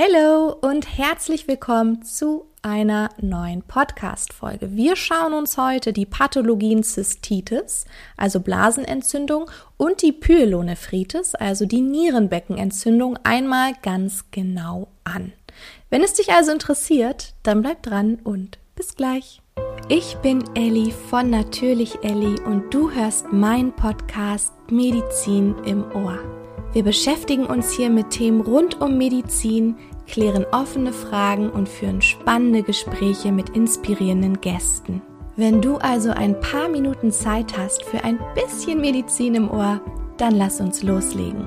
Hallo und herzlich willkommen zu einer neuen Podcast-Folge. Wir schauen uns heute die Pathologien Zystitis, also Blasenentzündung, und die Pyelonephritis, also die Nierenbeckenentzündung, einmal ganz genau an. Wenn es dich also interessiert, dann bleib dran und bis gleich. Ich bin Elli von Natürlich Elli und du hörst meinen Podcast Medizin im Ohr. Wir beschäftigen uns hier mit Themen rund um Medizin, klären offene Fragen und führen spannende Gespräche mit inspirierenden Gästen. Wenn du also ein paar Minuten Zeit hast für ein bisschen Medizin im Ohr, dann lass uns loslegen.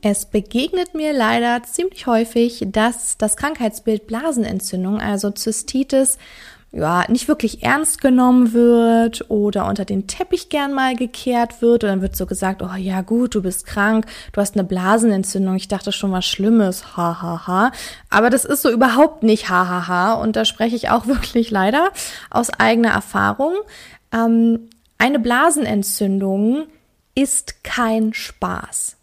Es begegnet mir leider ziemlich häufig, dass das Krankheitsbild Blasenentzündung, also Zystitis, ja, nicht wirklich ernst genommen wird oder unter den Teppich gern mal gekehrt wird und dann wird so gesagt, oh ja gut, du bist krank, du hast eine Blasenentzündung, ich dachte schon was Schlimmes, hahaha. Ha, ha. Aber das ist so überhaupt nicht hahaha ha, ha. und da spreche ich auch wirklich leider aus eigener Erfahrung. Ähm, eine Blasenentzündung ist kein Spaß.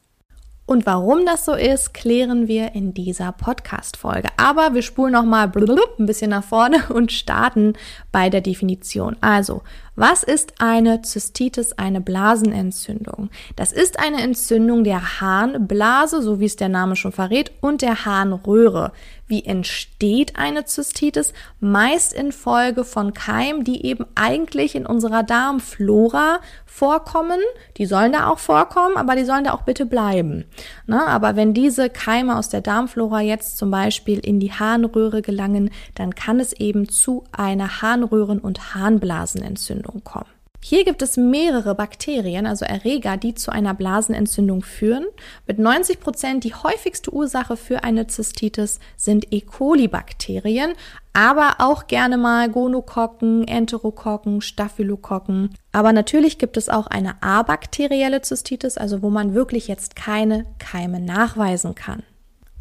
Und warum das so ist, klären wir in dieser Podcast-Folge. Aber wir spulen nochmal ein bisschen nach vorne und starten bei der Definition. Also, was ist eine Zystitis, eine Blasenentzündung? Das ist eine Entzündung der Harnblase, so wie es der Name schon verrät, und der Harnröhre. Wie entsteht eine Zystitis? Meist infolge von Keimen, die eben eigentlich in unserer Darmflora vorkommen. Die sollen da auch vorkommen, aber die sollen da auch bitte bleiben. Na, aber wenn diese Keime aus der Darmflora jetzt zum Beispiel in die Harnröhre gelangen, dann kann es eben zu einer Harnröhren- und Harnblasenentzündung Blasenentzündung kommen. Hier gibt es mehrere Bakterien, also Erreger, die zu einer Blasenentzündung führen. Mit 90 Prozent die häufigste Ursache für eine Zystitis sind E. coli-Bakterien, aber auch gerne mal Gonokokken, Enterokokken, Staphylokokken. Aber natürlich gibt es auch eine abakterielle Zystitis, also wo man wirklich jetzt keine Keime nachweisen kann.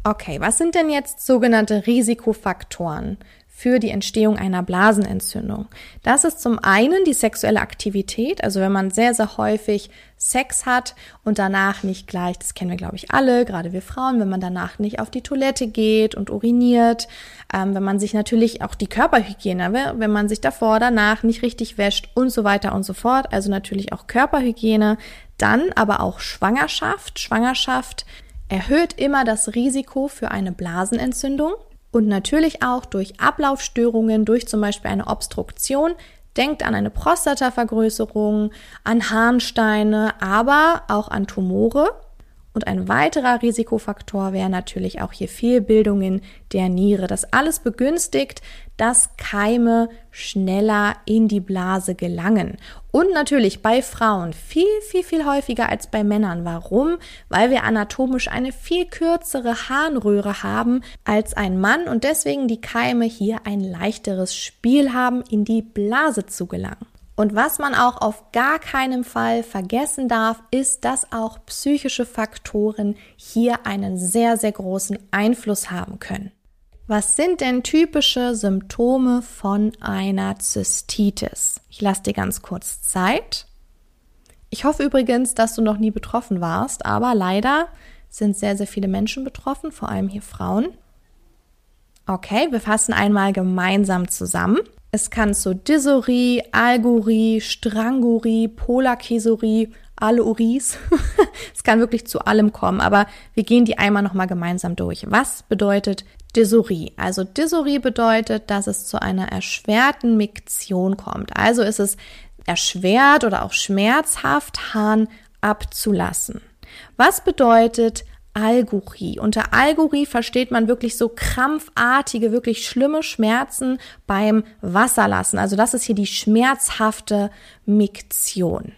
Okay, was sind denn jetzt sogenannte Risikofaktoren für die Entstehung einer Blasenentzündung. Das ist zum einen die sexuelle Aktivität, also wenn man sehr, sehr häufig Sex hat und danach nicht gleich, das kennen wir glaube ich alle, gerade wir Frauen, wenn man danach nicht auf die Toilette geht und uriniert, ähm, wenn man sich natürlich auch die Körperhygiene, wenn man sich davor, danach nicht richtig wäscht und so weiter und so fort, also natürlich auch Körperhygiene, dann aber auch Schwangerschaft. Schwangerschaft erhöht immer das Risiko für eine Blasenentzündung und natürlich auch durch Ablaufstörungen, durch zum Beispiel eine Obstruktion. Denkt an eine Prostatavergrößerung, an Harnsteine, aber auch an Tumore. Und ein weiterer Risikofaktor wäre natürlich auch hier Fehlbildungen der Niere. Das alles begünstigt, dass Keime schneller in die Blase gelangen. Und natürlich bei Frauen viel, viel, viel häufiger als bei Männern. Warum? Weil wir anatomisch eine viel kürzere Harnröhre haben als ein Mann und deswegen die Keime hier ein leichteres Spiel haben, in die Blase zu gelangen. Und was man auch auf gar keinen Fall vergessen darf, ist, dass auch psychische Faktoren hier einen sehr, sehr großen Einfluss haben können. Was sind denn typische Symptome von einer Zystitis? Ich lasse dir ganz kurz Zeit. Ich hoffe übrigens, dass du noch nie betroffen warst, aber leider sind sehr, sehr viele Menschen betroffen, vor allem hier Frauen. Okay, wir fassen einmal gemeinsam zusammen. Es kann zu Dysurie, Algorie, Strangurie, Polakesurie, alle Uris. es kann wirklich zu allem kommen, aber wir gehen die einmal nochmal gemeinsam durch. Was bedeutet Dysurie? Also Dysurie bedeutet, dass es zu einer erschwerten Miktion kommt. Also ist es erschwert oder auch schmerzhaft, Hahn abzulassen. Was bedeutet Algurie. Unter Algurie versteht man wirklich so krampfartige, wirklich schlimme Schmerzen beim Wasserlassen. Also das ist hier die schmerzhafte Miktion.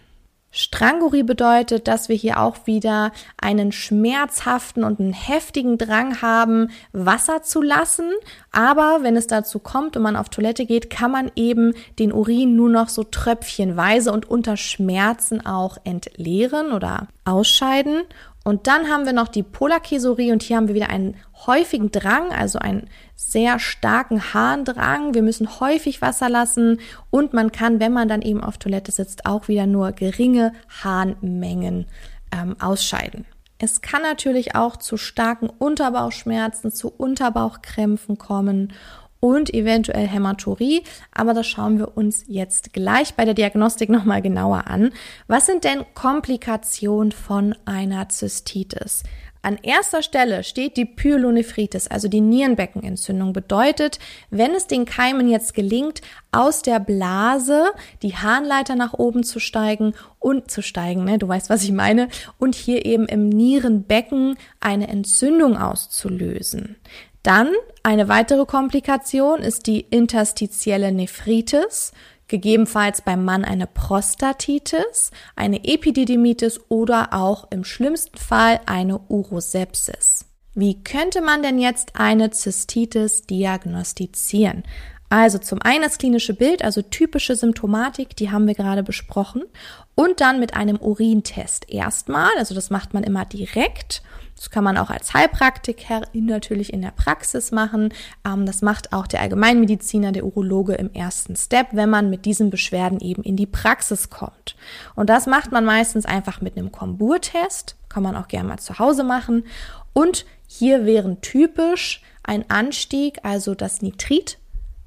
Strangurie bedeutet, dass wir hier auch wieder einen schmerzhaften und einen heftigen Drang haben, Wasser zu lassen. Aber wenn es dazu kommt und man auf Toilette geht, kann man eben den Urin nur noch so tröpfchenweise und unter Schmerzen auch entleeren oder ausscheiden. Und dann haben wir noch die Polarkesurie und hier haben wir wieder einen häufigen Drang, also einen sehr starken Harndrang. Wir müssen häufig Wasser lassen und man kann, wenn man dann eben auf Toilette sitzt, auch wieder nur geringe Harnmengen ähm, ausscheiden. Es kann natürlich auch zu starken Unterbauchschmerzen, zu Unterbauchkrämpfen kommen und eventuell Hämaturie, aber das schauen wir uns jetzt gleich bei der Diagnostik nochmal genauer an. Was sind denn Komplikationen von einer Zystitis? An erster Stelle steht die Pyelonephritis, also die Nierenbeckenentzündung. Bedeutet, wenn es den Keimen jetzt gelingt, aus der Blase die Harnleiter nach oben zu steigen und zu steigen, ne, du weißt, was ich meine, und hier eben im Nierenbecken eine Entzündung auszulösen. Dann eine weitere Komplikation ist die interstitielle Nephritis gegebenenfalls beim Mann eine Prostatitis, eine Epididymitis oder auch im schlimmsten Fall eine Urosepsis. Wie könnte man denn jetzt eine Zystitis diagnostizieren? Also zum einen das klinische Bild, also typische Symptomatik, die haben wir gerade besprochen. Und dann mit einem Urintest erstmal, also das macht man immer direkt das kann man auch als Heilpraktiker natürlich in der Praxis machen. Ähm, das macht auch der Allgemeinmediziner, der Urologe im ersten Step, wenn man mit diesen Beschwerden eben in die Praxis kommt. Und das macht man meistens einfach mit einem Komburtest. Kann man auch gerne mal zu Hause machen. Und hier wären typisch ein Anstieg, also das Nitrit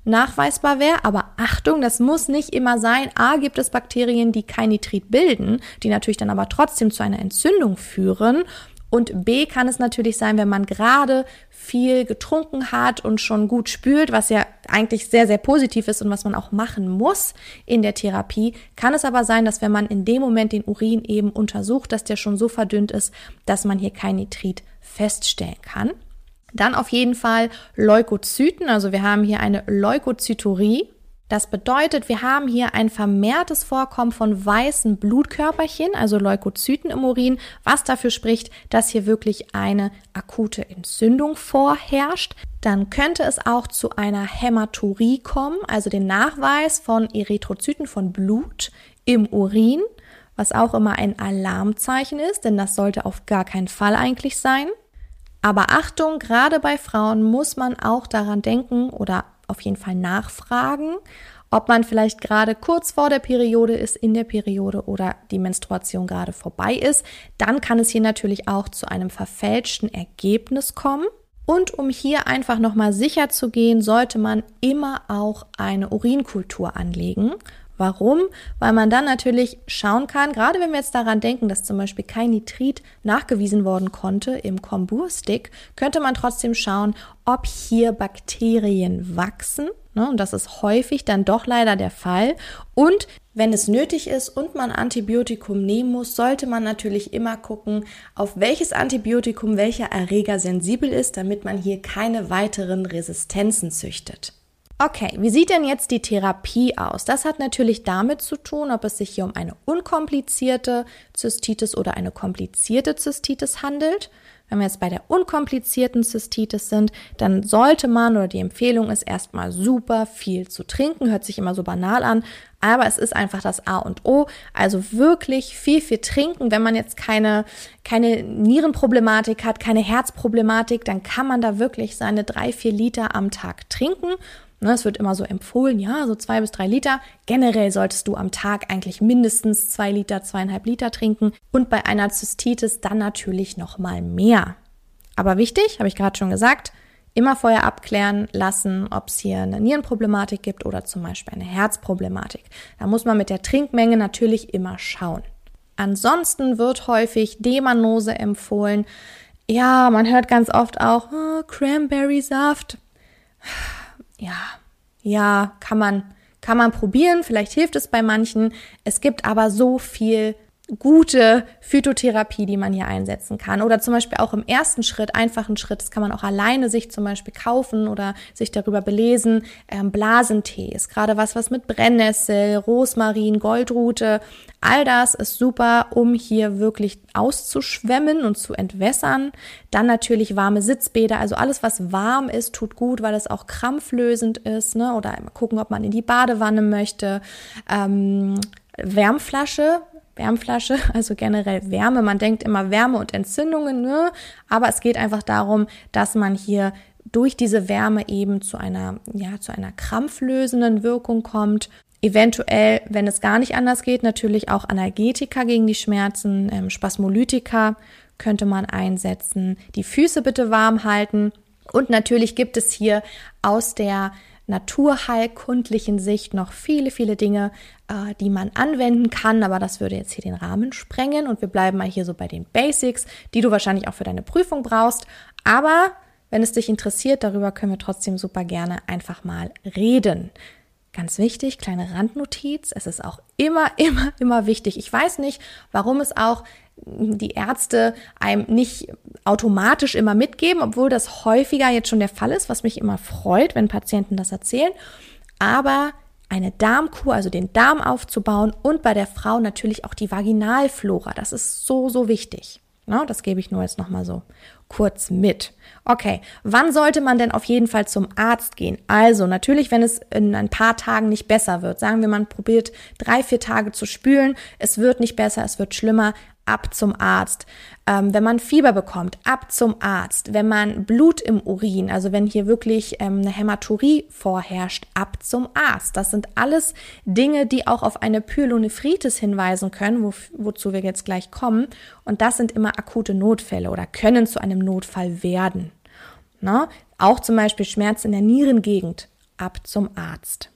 nachweisbar wäre. Aber Achtung, das muss nicht immer sein. A, gibt es Bakterien, die kein Nitrit bilden, die natürlich dann aber trotzdem zu einer Entzündung führen. Und B kann es natürlich sein, wenn man gerade viel getrunken hat und schon gut spült, was ja eigentlich sehr, sehr positiv ist und was man auch machen muss in der Therapie, kann es aber sein, dass wenn man in dem Moment den Urin eben untersucht, dass der schon so verdünnt ist, dass man hier kein Nitrit feststellen kann. Dann auf jeden Fall Leukozyten, also wir haben hier eine Leukozyturie, das bedeutet, wir haben hier ein vermehrtes Vorkommen von weißen Blutkörperchen, also Leukozyten im Urin, was dafür spricht, dass hier wirklich eine akute Entzündung vorherrscht. Dann könnte es auch zu einer Hämaturie kommen, also den Nachweis von Erythrozyten von Blut im Urin, was auch immer ein Alarmzeichen ist, denn das sollte auf gar keinen Fall eigentlich sein. Aber Achtung, gerade bei Frauen muss man auch daran denken oder auf jeden Fall nachfragen, ob man vielleicht gerade kurz vor der Periode ist, in der Periode oder die Menstruation gerade vorbei ist. Dann kann es hier natürlich auch zu einem verfälschten Ergebnis kommen. Und um hier einfach nochmal sicher zu gehen, sollte man immer auch eine Urinkultur anlegen Warum? Weil man dann natürlich schauen kann, gerade wenn wir jetzt daran denken, dass zum Beispiel kein Nitrit nachgewiesen worden konnte im Komburstick, könnte man trotzdem schauen, ob hier Bakterien wachsen. Ne? Und das ist häufig dann doch leider der Fall. Und wenn es nötig ist und man Antibiotikum nehmen muss, sollte man natürlich immer gucken, auf welches Antibiotikum welcher Erreger sensibel ist, damit man hier keine weiteren Resistenzen züchtet. Okay, wie sieht denn jetzt die Therapie aus? Das hat natürlich damit zu tun, ob es sich hier um eine unkomplizierte Zystitis oder eine komplizierte Zystitis handelt. Wenn wir jetzt bei der unkomplizierten Zystitis sind, dann sollte man oder die Empfehlung ist erstmal super viel zu trinken. Hört sich immer so banal an, aber es ist einfach das A und O. Also wirklich viel, viel trinken. Wenn man jetzt keine, keine Nierenproblematik hat, keine Herzproblematik, dann kann man da wirklich seine drei, vier Liter am Tag trinken. Ne, es wird immer so empfohlen, ja, so zwei bis drei Liter. Generell solltest du am Tag eigentlich mindestens zwei Liter, zweieinhalb Liter trinken und bei einer Zystitis dann natürlich noch mal mehr. Aber wichtig, habe ich gerade schon gesagt, immer vorher abklären lassen, ob es hier eine Nierenproblematik gibt oder zum Beispiel eine Herzproblematik. Da muss man mit der Trinkmenge natürlich immer schauen. Ansonsten wird häufig Demanose empfohlen. Ja, man hört ganz oft auch oh, Cranberry-Saft ja, ja, kann man, kann man probieren, vielleicht hilft es bei manchen. Es gibt aber so viel gute Phytotherapie, die man hier einsetzen kann. Oder zum Beispiel auch im ersten Schritt, einfachen Schritt, das kann man auch alleine sich zum Beispiel kaufen oder sich darüber belesen. Ähm, Blasentee ist gerade was, was mit Brennnessel, Rosmarin, Goldrute, all das ist super, um hier wirklich auszuschwemmen und zu entwässern. Dann natürlich warme Sitzbäder, also alles, was warm ist, tut gut, weil es auch krampflösend ist. Ne? Oder gucken, ob man in die Badewanne möchte. Ähm, Wärmflasche, Wärmflasche, also generell Wärme. Man denkt immer Wärme und Entzündungen, ne? aber es geht einfach darum, dass man hier durch diese Wärme eben zu einer, ja, zu einer krampflösenden Wirkung kommt. Eventuell, wenn es gar nicht anders geht, natürlich auch Analgetika gegen die Schmerzen, ähm, Spasmolytika könnte man einsetzen. Die Füße bitte warm halten. Und natürlich gibt es hier aus der naturheilkundlichen Sicht noch viele, viele Dinge, äh, die man anwenden kann, aber das würde jetzt hier den Rahmen sprengen und wir bleiben mal hier so bei den Basics, die du wahrscheinlich auch für deine Prüfung brauchst. Aber wenn es dich interessiert, darüber können wir trotzdem super gerne einfach mal reden. Ganz wichtig, kleine Randnotiz. Es ist auch immer, immer, immer wichtig. Ich weiß nicht, warum es auch die Ärzte einem nicht automatisch immer mitgeben, obwohl das häufiger jetzt schon der Fall ist, was mich immer freut, wenn Patienten das erzählen. Aber eine Darmkur, also den Darm aufzubauen und bei der Frau natürlich auch die Vaginalflora. Das ist so, so wichtig. Ne, das gebe ich nur jetzt nochmal so kurz mit. Okay, wann sollte man denn auf jeden Fall zum Arzt gehen? Also natürlich, wenn es in ein paar Tagen nicht besser wird. Sagen wir, man probiert drei, vier Tage zu spülen, es wird nicht besser, es wird schlimmer, ab zum Arzt. Ähm, wenn man Fieber bekommt, ab zum Arzt. Wenn man Blut im Urin, also wenn hier wirklich ähm, eine Hämaturie vorherrscht, ab zum Arzt. Das sind alles Dinge, die auch auf eine Pyelonephritis hinweisen können, wo, wozu wir jetzt gleich kommen. Und das sind immer akute Notfälle oder können zu einem Notfall werden. Na? Auch zum Beispiel Schmerz in der Nierengegend, ab zum Arzt.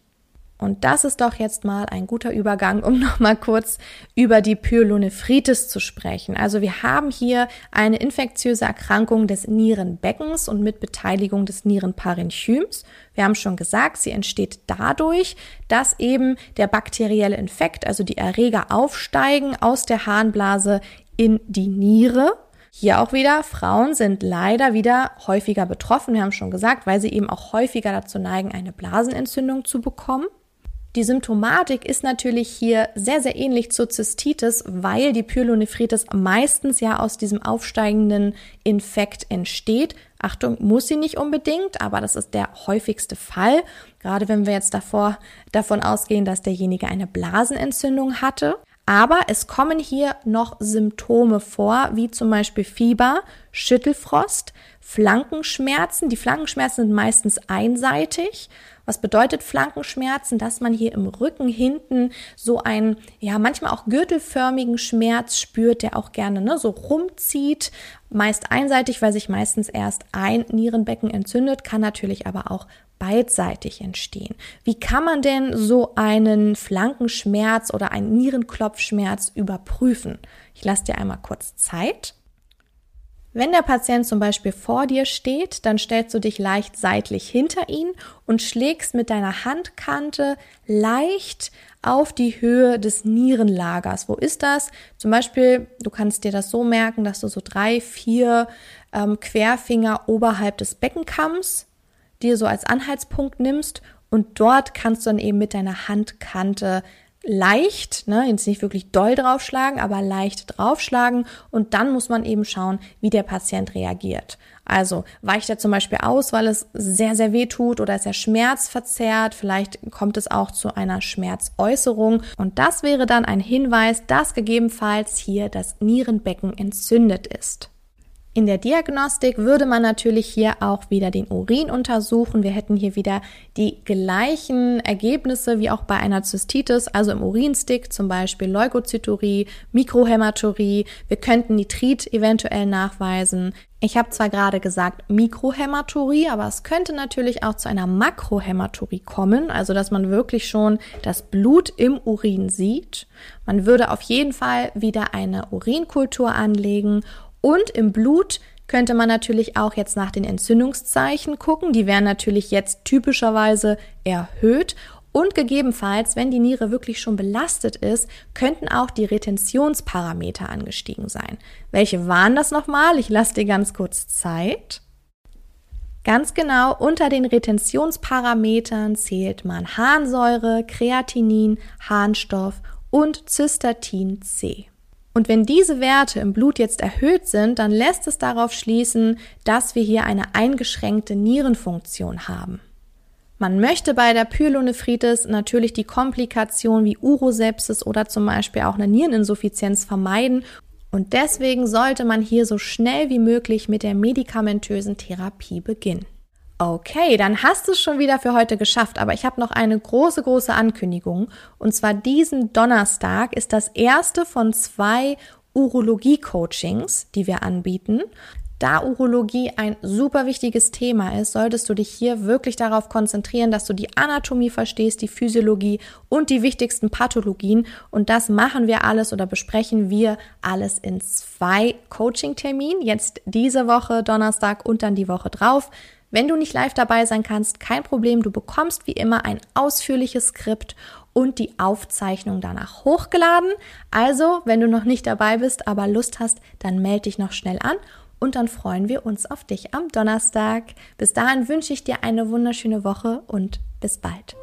Und das ist doch jetzt mal ein guter Übergang, um nochmal kurz über die Pyelonephritis zu sprechen. Also wir haben hier eine infektiöse Erkrankung des Nierenbeckens und mit Beteiligung des Nierenparenchyms. Wir haben schon gesagt, sie entsteht dadurch, dass eben der bakterielle Infekt, also die Erreger aufsteigen aus der Harnblase in die Niere hier auch wieder, Frauen sind leider wieder häufiger betroffen. Wir haben schon gesagt, weil sie eben auch häufiger dazu neigen, eine Blasenentzündung zu bekommen. Die Symptomatik ist natürlich hier sehr, sehr ähnlich zur Zystitis, weil die Pyelonephritis meistens ja aus diesem aufsteigenden Infekt entsteht. Achtung, muss sie nicht unbedingt, aber das ist der häufigste Fall. Gerade wenn wir jetzt davor, davon ausgehen, dass derjenige eine Blasenentzündung hatte. Aber es kommen hier noch Symptome vor, wie zum Beispiel Fieber, Schüttelfrost, Flankenschmerzen. Die Flankenschmerzen sind meistens einseitig. Was bedeutet Flankenschmerzen? Dass man hier im Rücken hinten so einen, ja, manchmal auch gürtelförmigen Schmerz spürt, der auch gerne ne, so rumzieht. Meist einseitig, weil sich meistens erst ein Nierenbecken entzündet, kann natürlich aber auch beidseitig entstehen. Wie kann man denn so einen Flankenschmerz oder einen Nierenklopfschmerz überprüfen? Ich lasse dir einmal kurz Zeit. Wenn der Patient zum Beispiel vor dir steht, dann stellst du dich leicht seitlich hinter ihn und schlägst mit deiner Handkante leicht auf die Höhe des Nierenlagers. Wo ist das? Zum Beispiel, du kannst dir das so merken, dass du so drei, vier ähm, Querfinger oberhalb des Beckenkamms dir so als Anhaltspunkt nimmst und dort kannst du dann eben mit deiner Handkante leicht, ne, jetzt nicht wirklich doll draufschlagen, aber leicht draufschlagen und dann muss man eben schauen, wie der Patient reagiert. Also weicht er zum Beispiel aus, weil es sehr, sehr weh tut oder ist er schmerzverzerrt, vielleicht kommt es auch zu einer Schmerzäußerung und das wäre dann ein Hinweis, dass gegebenenfalls hier das Nierenbecken entzündet ist. In der Diagnostik würde man natürlich hier auch wieder den Urin untersuchen. Wir hätten hier wieder die gleichen Ergebnisse wie auch bei einer Zystitis, also im Urinstick zum Beispiel Leukozyturie, Mikrohämaturie. Wir könnten Nitrit eventuell nachweisen. Ich habe zwar gerade gesagt Mikrohämaturie, aber es könnte natürlich auch zu einer Makrohämaturie kommen, also dass man wirklich schon das Blut im Urin sieht. Man würde auf jeden Fall wieder eine Urinkultur anlegen und im Blut könnte man natürlich auch jetzt nach den Entzündungszeichen gucken. Die wären natürlich jetzt typischerweise erhöht. Und gegebenenfalls, wenn die Niere wirklich schon belastet ist, könnten auch die Retentionsparameter angestiegen sein. Welche waren das nochmal? Ich lasse dir ganz kurz Zeit. Ganz genau, unter den Retentionsparametern zählt man Harnsäure, Kreatinin, Harnstoff und Cystatin C. Und wenn diese Werte im Blut jetzt erhöht sind, dann lässt es darauf schließen, dass wir hier eine eingeschränkte Nierenfunktion haben. Man möchte bei der Pyelonephritis natürlich die Komplikation wie Urosepsis oder zum Beispiel auch eine Niereninsuffizienz vermeiden und deswegen sollte man hier so schnell wie möglich mit der medikamentösen Therapie beginnen. Okay, dann hast du es schon wieder für heute geschafft, aber ich habe noch eine große, große Ankündigung. Und zwar diesen Donnerstag ist das erste von zwei Urologie-Coachings, die wir anbieten. Da Urologie ein super wichtiges Thema ist, solltest du dich hier wirklich darauf konzentrieren, dass du die Anatomie verstehst, die Physiologie und die wichtigsten Pathologien. Und das machen wir alles oder besprechen wir alles in zwei Coaching-Terminen. Jetzt diese Woche Donnerstag und dann die Woche drauf. Wenn du nicht live dabei sein kannst, kein Problem. Du bekommst wie immer ein ausführliches Skript und die Aufzeichnung danach hochgeladen. Also, wenn du noch nicht dabei bist, aber Lust hast, dann melde dich noch schnell an und dann freuen wir uns auf dich am Donnerstag. Bis dahin wünsche ich dir eine wunderschöne Woche und bis bald.